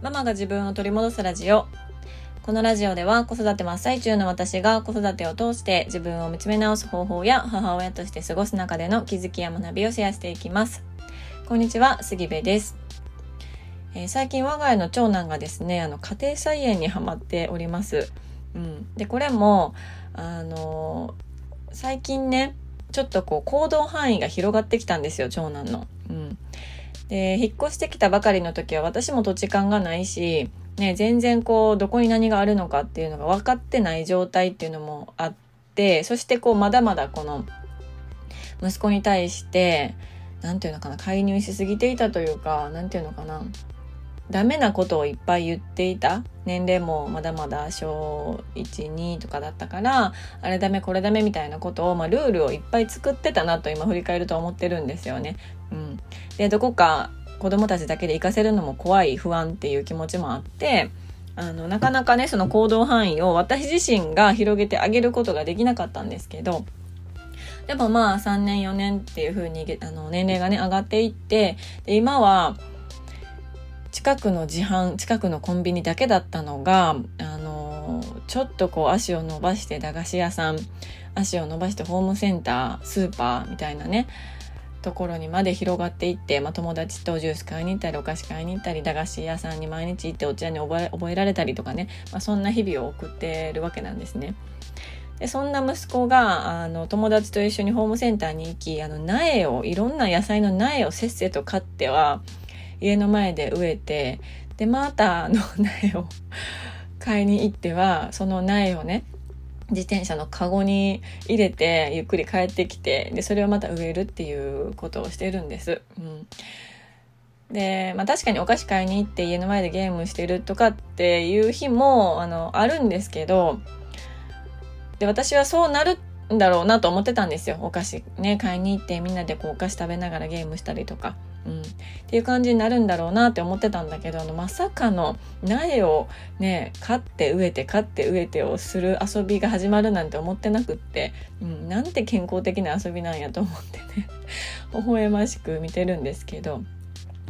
ママが自分を取り戻すラジオ。このラジオでは子育て真っ最中の私が子育てを通して自分を見つめ直す方法や母親として過ごす中での気づきや学びをシェアしていきます。こんにちは、杉部です。えー、最近我が家の長男がですね、あの家庭菜園にハマっております。うん。で、これも、あのー、最近ね、ちょっとこう行動範囲が広がってきたんですよ、長男の。うん。で、引っ越してきたばかりの時は私も土地勘がないし、ね、全然こう、どこに何があるのかっていうのが分かってない状態っていうのもあって、そしてこう、まだまだこの、息子に対して、何て言うのかな、介入しすぎていたというか、何て言うのかな、ダメなことをいっぱい言っていた？年齢もまだまだ小12とかだったからあれダメこれダメみたいなことを、まあ、ルールをいっぱい作ってたなと今振り返ると思ってるんですよね。うん、でどこか子供たちだけで行かせるのも怖い不安っていう気持ちもあってあのなかなかねその行動範囲を私自身が広げてあげることができなかったんですけどでもまあ3年4年っていう風にあの年齢がね上がっていってで今は近くの自販近くのコンビニだけだったのがあのちょっとこう足を伸ばして駄菓子屋さん足を伸ばしてホームセンタースーパーみたいなねところにまで広がっていって、まあ、友達とジュース買いに行ったりお菓子買いに行ったり駄菓子屋さんに毎日行ってお茶に覚え覚えられたりとかね、まあ、そんな日々を送ってるわけなんですね。でそんな息子があの友達と一緒にホームセンターに行きあの苗をいろんな野菜の苗をせっせと買っては家の前で植えてでまたの苗を 買いに行ってはその苗をね自転車のカゴに入れてゆっくり帰ってきてでそれをまた植えるっていうことをしてるんです。うんで、まあ確かにお菓子買いに行って家の前でゲームしてるとかっていう日もあのあるんですけどで私はそうなるんだろうなと思ってたんですよお菓子ね買いに行ってみんなでこうお菓子食べながらゲームしたりとか。うん、っていう感じになるんだろうなって思ってたんだけどあのまさかの苗をね飼って植えて飼って植えてをする遊びが始まるなんて思ってなくって、うん、なんて健康的な遊びなんやと思ってね 微笑ましく見てるんですけど。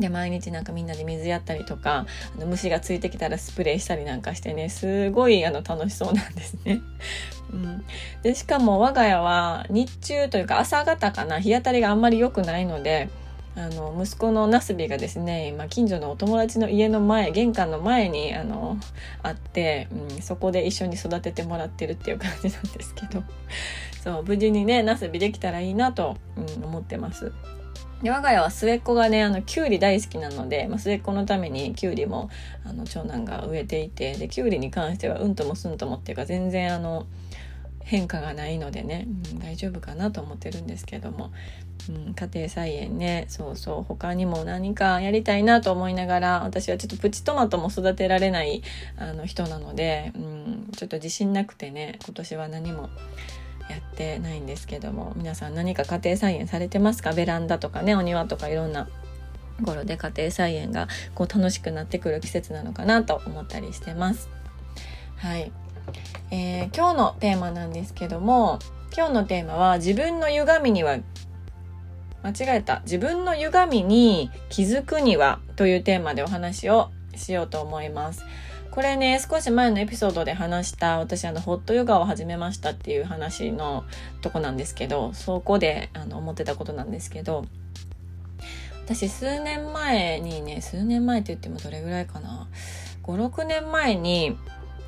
で毎日なんかみんなで水やったりとかあの虫がついてきたらスプレーしたりなんかしてねすごいあの楽しそうなんですね。うん、でしかも我が家は日中というか朝方かな日当たりがあんまり良くないのであの息子のナスビがですね今近所のお友達の家の前玄関の前にあのあって、うん、そこで一緒に育ててもらってるっていう感じなんですけど そう無事にねナスビできたらいいなと、うん、思ってます。で我が家は末っ子がねあのきゅうり大好きなので、まあ、末っ子のためにきゅうりもあの長男が植えていてできゅうりに関してはうんともすんともっていうか全然あの変化がないのでね、うん、大丈夫かなと思ってるんですけども、うん、家庭菜園ね。そうそう。他にも何かやりたいなと思いながら私はちょっとプチトマトも育てられないあの人なので、うん、ちょっと自信なくてね今年は何もやってないんですけども。皆さん何か家庭菜園されてますか？ベランダとかねお庭とかいろんな頃で家庭菜園がこう楽しくなってくる季節なのかなと思ったりしてます。はい、えー、今日のテーマなんですけども今日のテーマは自分の歪みには間違えた。自分の歪みに気づくにはというテーマでお話をしようと思います。これね、少し前のエピソードで話した、私あの、ホットヨガを始めましたっていう話のとこなんですけど、そこであの思ってたことなんですけど、私数年前にね、数年前って言ってもどれぐらいかな？5、6年前に、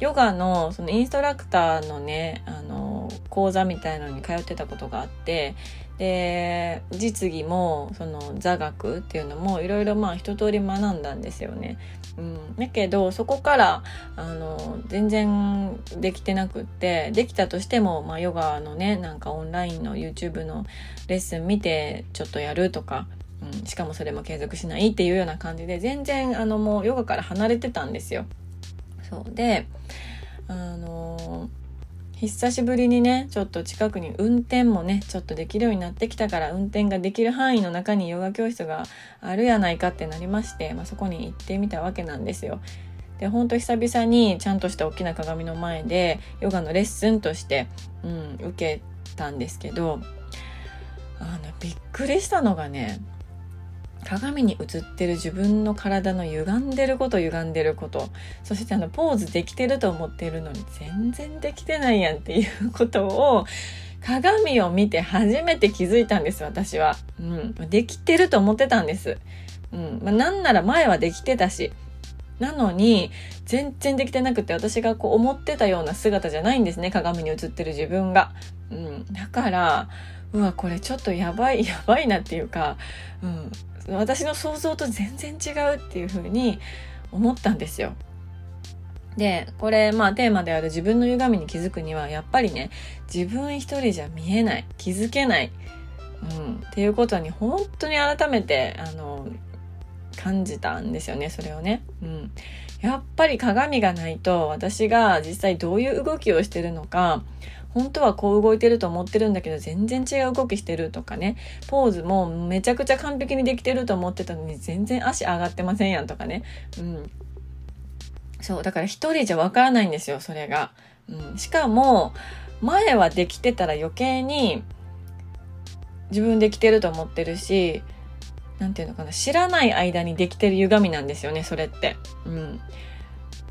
ヨガのそのインストラクターのね、あの、講座みたいのに通ってたことがあって、で実技もその座学っていうのもいろいろまあ一通り学んだんですよね。うん、だけどそこからあの全然できてなくってできたとしても、まあ、ヨガのねなんかオンラインの YouTube のレッスン見てちょっとやるとか、うん、しかもそれも継続しないっていうような感じで全然あのもうヨガから離れてたんですよ。そうであの久しぶりにねちょっと近くに運転もねちょっとできるようになってきたから運転ができる範囲の中にヨガ教室があるやないかってなりまして、まあ、そこに行ってみたわけなんですよ。でほんと久々にちゃんとした大きな鏡の前でヨガのレッスンとして、うん、受けたんですけどあのびっくりしたのがね鏡に映ってる自分の体の歪んでること歪んでること。そしてあのポーズできてると思ってるのに全然できてないやんっていうことを鏡を見て初めて気づいたんです私は、うん、できてると思ってたんです、うん。まあ、なんなら前はできてたし。なのに全然できてなくて私がこう思ってたような姿じゃないんですね鏡に映ってる自分が、うん、だからうわこれちょっとやばいやばいなっていうか、うん、私の想像と全然違うっていう風に思ったんですよ。で、これ、まあテーマである自分の歪みに気づくには、やっぱりね、自分一人じゃ見えない、気づけない、うん、っていうことに本当に改めて、あの、感じたんですよね、それをね。うん。やっぱり鏡がないと、私が実際どういう動きをしてるのか、本当はこう動いてると思ってるんだけど全然違う動きしてるとかね。ポーズもめちゃくちゃ完璧にできてると思ってたのに全然足上がってませんやんとかね。うん。そうだから一人じゃわからないんですよそれが、うん、しかも前はできてたら余計に自分できてると思ってるし何て言うのかな知らない間にできてる歪みなんですよねそれって。うん。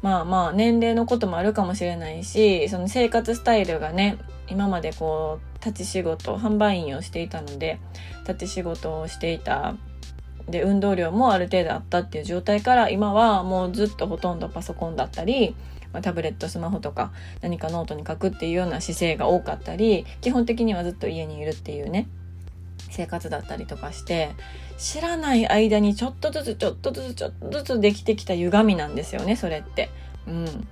まあまあ年齢のこともあるかもしれないしその生活スタイルがね今までこう立ち仕事販売員をしていたので立ち仕事をしていた。で運動量もある程度あったっていう状態から今はもうずっとほとんどパソコンだったり、まあ、タブレットスマホとか何かノートに書くっていうような姿勢が多かったり基本的にはずっと家にいるっていうね生活だったりとかして知らない間にちょっとずつちょっとずつちょっとずつできてきた歪みなんですよねそれって。うん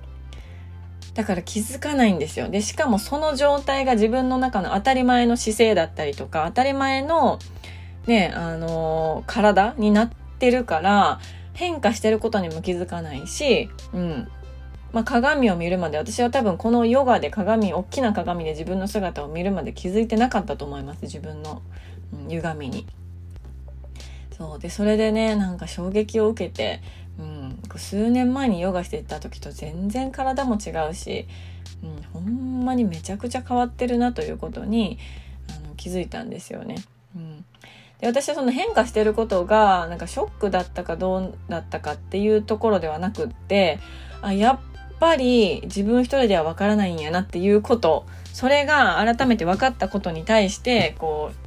だから気づかないんですよ。で、しかもその状態が自分の中の当たり前の姿勢だったりとか、当たり前の、ね、あのー、体になってるから、変化してることにも気づかないし、うん。まあ、鏡を見るまで私は多分このヨガで鏡大きな鏡で自分の姿を見るまで気づいてなかったと思います自分の歪みに。そうでそれでねなんか衝撃を受けて、うん、数年前にヨガしてた時と全然体も違うし、うん、ほんまにめちゃくちゃ変わってるなということにあの気づいたんですよね。うん、で私はその変化してることがなんかショックだったかどうだったかっていうところではなくってあやっぱり自分一人ではわからないんやなっていうことそれが改めて分かったことに対してこう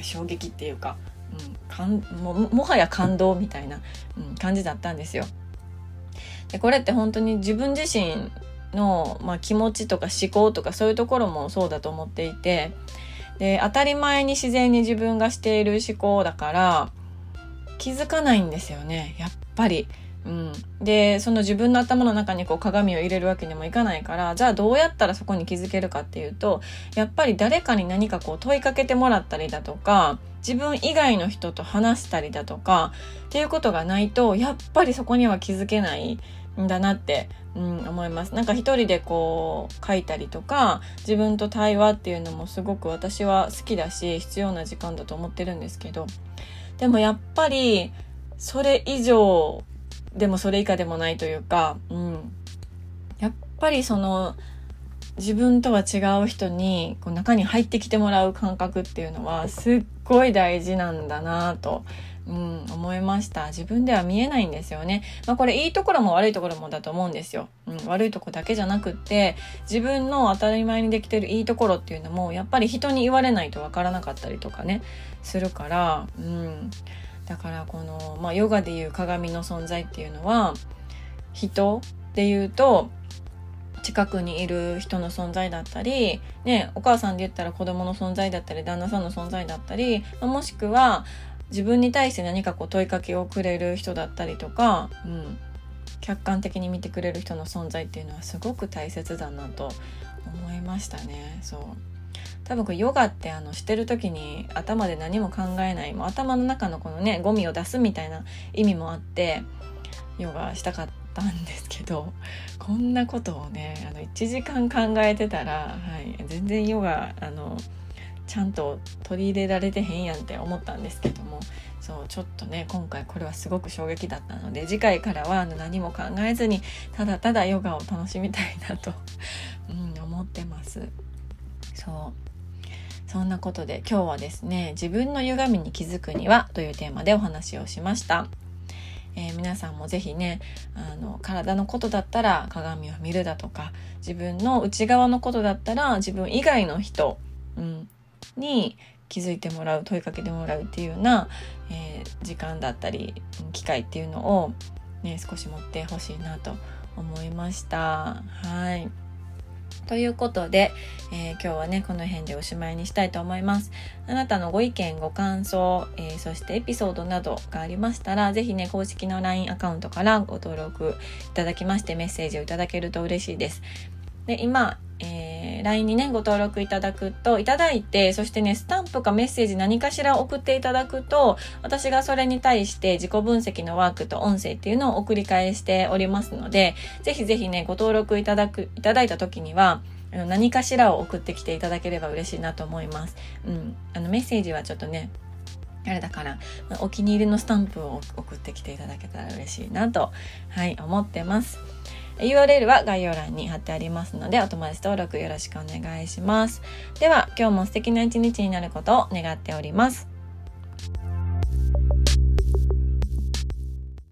う衝撃っていうか,、うん、かんももはや感動みたいな、うん、感じだったんですよ。でこれって本当に自分自身の、まあ、気持ちとか思考とかそういうところもそうだと思っていてで当たり前に自然に自分がしている思考だから気づかないんですよねやっぱり。うん、でその自分の頭の中にこう鏡を入れるわけにもいかないからじゃあどうやったらそこに気づけるかっていうとやっぱり誰かに何かこう問いかけてもらったりだとか自分以外の人と話したりだとかっていうことがないとやっぱりそこには気づけないんだなって、うん、思います。なんか一人でこう書いたりとか自分と対話っていうのもすごく私は好きだし必要な時間だと思ってるんですけどでもやっぱりそれ以上でもそれ以下でもないというか、うん。やっぱりその、自分とは違う人にこう中に入ってきてもらう感覚っていうのはすっごい大事なんだなと、うん、思いました。自分では見えないんですよね、まあ、これいいところも悪いところもだと思うんですよ、うん、悪いとこだけじゃなくって自分の当たり前にできてるいいところっていうのもやっぱり人に言われないとわからなかったりとかねするからうん。だからこの、まあ、ヨガでいう鏡の存在っていうのは人で言うと近くにいる人の存在だったり、ね、お母さんで言ったら子供の存在だったり旦那さんの存在だったりまもしくは自分に対して何かこう問いかけをくれる人だったりとか、うん、客観的に見てくれる人の存在っていうのはすごく大切だなと思いましたね。そう多分これヨガってあのしてる時に頭で何も考えないもう頭の中のこのねゴミを出すみたいな意味もあってヨガしたかったんですけど こんなことをねあの1時間考えてたら、はい、全然ヨガあのちゃんと取り入れられてへんやんって思ったんですけどもそうちょっとね今回これはすごく衝撃だったので次回からはあの何も考えずにただただヨガを楽しみたいなと、うん、思ってます。そうそんなことで今日はですね自分の歪みに気づくにはというテーマでお話をしました。えー、皆さんも是非ねあの体のことだったら鏡を見るだとか自分の内側のことだったら自分以外の人、うん、に気づいてもらう問いかけてもらうっていうような、えー、時間だったり機会っていうのを、ね、少し持ってほしいなと思いました。はいということで、えー、今日はね、この辺でおしまいにしたいと思います。あなたのご意見、ご感想、えー、そしてエピソードなどがありましたら、ぜひね、公式の LINE アカウントからご登録いただきましてメッセージをいただけると嬉しいです。で、今、えー、LINE にね、ご登録いただくと、いただいて、そしてね、スタンプかメッセージ何かしら送っていただくと、私がそれに対して自己分析のワークと音声っていうのを送り返しておりますので、ぜひぜひね、ご登録いただく、いただいた時には、何かしらを送ってきていただければ嬉しいなと思います。うん。あの、メッセージはちょっとね、あれだから、お気に入りのスタンプを送ってきていただけたら嬉しいなと、はい、思ってます。URL は概要欄に貼ってありますのでお友達登録よろしくお願いします。では今日も素敵な一日になることを願っております。